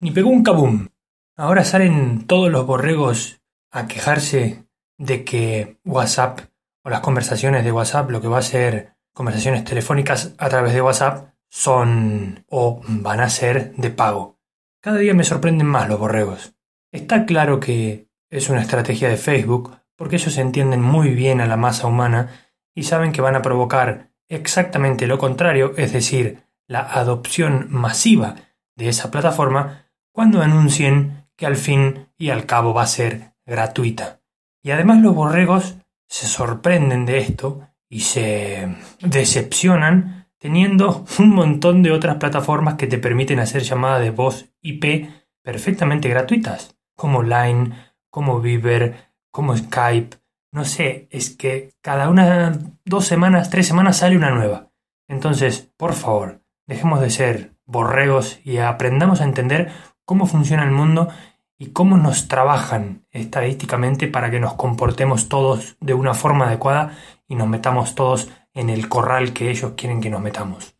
ni pegó un kaboom. Ahora salen todos los borregos a quejarse de que WhatsApp o las conversaciones de WhatsApp, lo que va a ser conversaciones telefónicas a través de WhatsApp, son o van a ser de pago. Cada día me sorprenden más los borregos. Está claro que es una estrategia de Facebook porque ellos entienden muy bien a la masa humana y saben que van a provocar exactamente lo contrario, es decir, la adopción masiva de esa plataforma cuando anuncien que al fin y al cabo va a ser gratuita. Y además los borregos se sorprenden de esto y se decepcionan teniendo un montón de otras plataformas que te permiten hacer llamadas de voz IP perfectamente gratuitas, como Line, como Viber, como Skype. No sé, es que cada una, dos semanas, tres semanas sale una nueva. Entonces, por favor, dejemos de ser borregos y aprendamos a entender cómo funciona el mundo y cómo nos trabajan estadísticamente para que nos comportemos todos de una forma adecuada y nos metamos todos en el corral que ellos quieren que nos metamos.